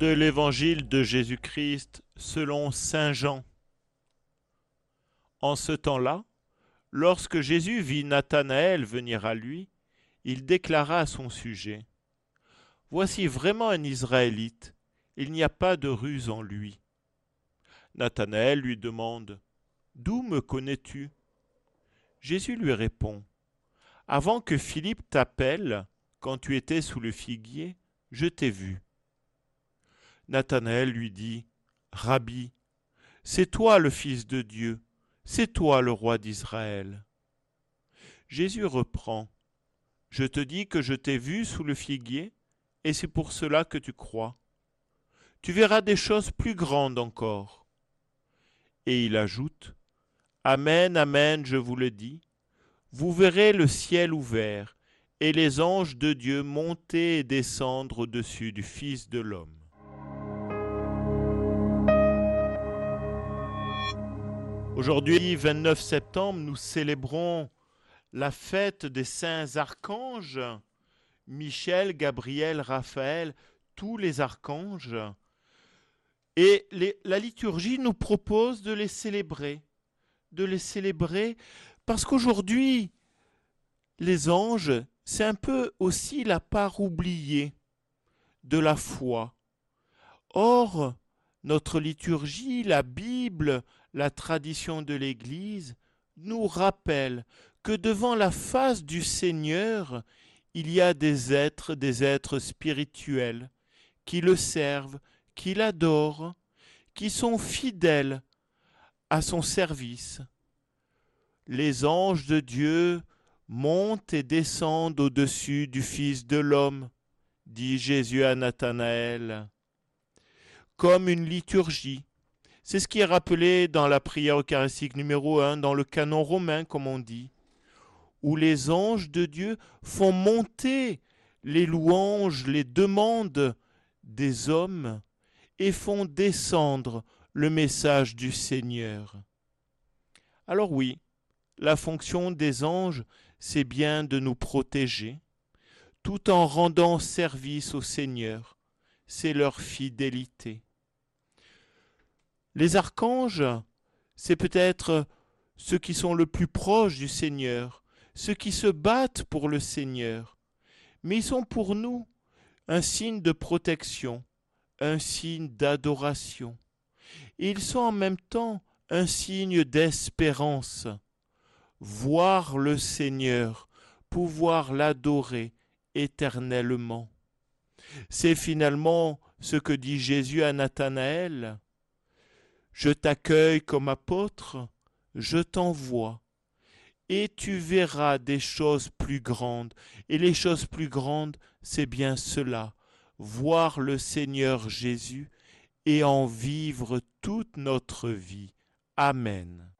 de l'Évangile de Jésus-Christ selon Saint Jean. En ce temps-là, lorsque Jésus vit Nathanaël venir à lui, il déclara à son sujet Voici vraiment un Israélite, il n'y a pas de ruse en lui. Nathanaël lui demande D'où me connais-tu? Jésus lui répond Avant que Philippe t'appelle, quand tu étais sous le figuier, je t'ai vu. Nathanaël lui dit Rabbi, c'est toi le Fils de Dieu, c'est toi le roi d'Israël. Jésus reprend Je te dis que je t'ai vu sous le figuier, et c'est pour cela que tu crois. Tu verras des choses plus grandes encore. Et il ajoute Amen, Amen, je vous le dis, vous verrez le ciel ouvert et les anges de Dieu monter et descendre au-dessus du Fils de l'homme. Aujourd'hui, 29 septembre, nous célébrons la fête des saints archanges, Michel, Gabriel, Raphaël, tous les archanges. Et la liturgie nous propose de les célébrer, de les célébrer parce qu'aujourd'hui, les anges, c'est un peu aussi la part oubliée de la foi. Or, notre liturgie, la Bible, la tradition de l'Église nous rappelle que devant la face du Seigneur, il y a des êtres, des êtres spirituels, qui le servent, qui l'adorent, qui sont fidèles à son service. Les anges de Dieu montent et descendent au-dessus du Fils de l'homme, dit Jésus à Nathanaël, comme une liturgie. C'est ce qui est rappelé dans la prière eucharistique numéro 1, dans le canon romain, comme on dit, où les anges de Dieu font monter les louanges, les demandes des hommes et font descendre le message du Seigneur. Alors oui, la fonction des anges, c'est bien de nous protéger, tout en rendant service au Seigneur. C'est leur fidélité. Les archanges, c'est peut-être ceux qui sont le plus proches du Seigneur, ceux qui se battent pour le Seigneur, mais ils sont pour nous un signe de protection, un signe d'adoration. Ils sont en même temps un signe d'espérance voir le Seigneur, pouvoir l'adorer éternellement. C'est finalement ce que dit Jésus à Nathanaël. Je t'accueille comme apôtre, je t'envoie, et tu verras des choses plus grandes. Et les choses plus grandes, c'est bien cela, voir le Seigneur Jésus et en vivre toute notre vie. Amen.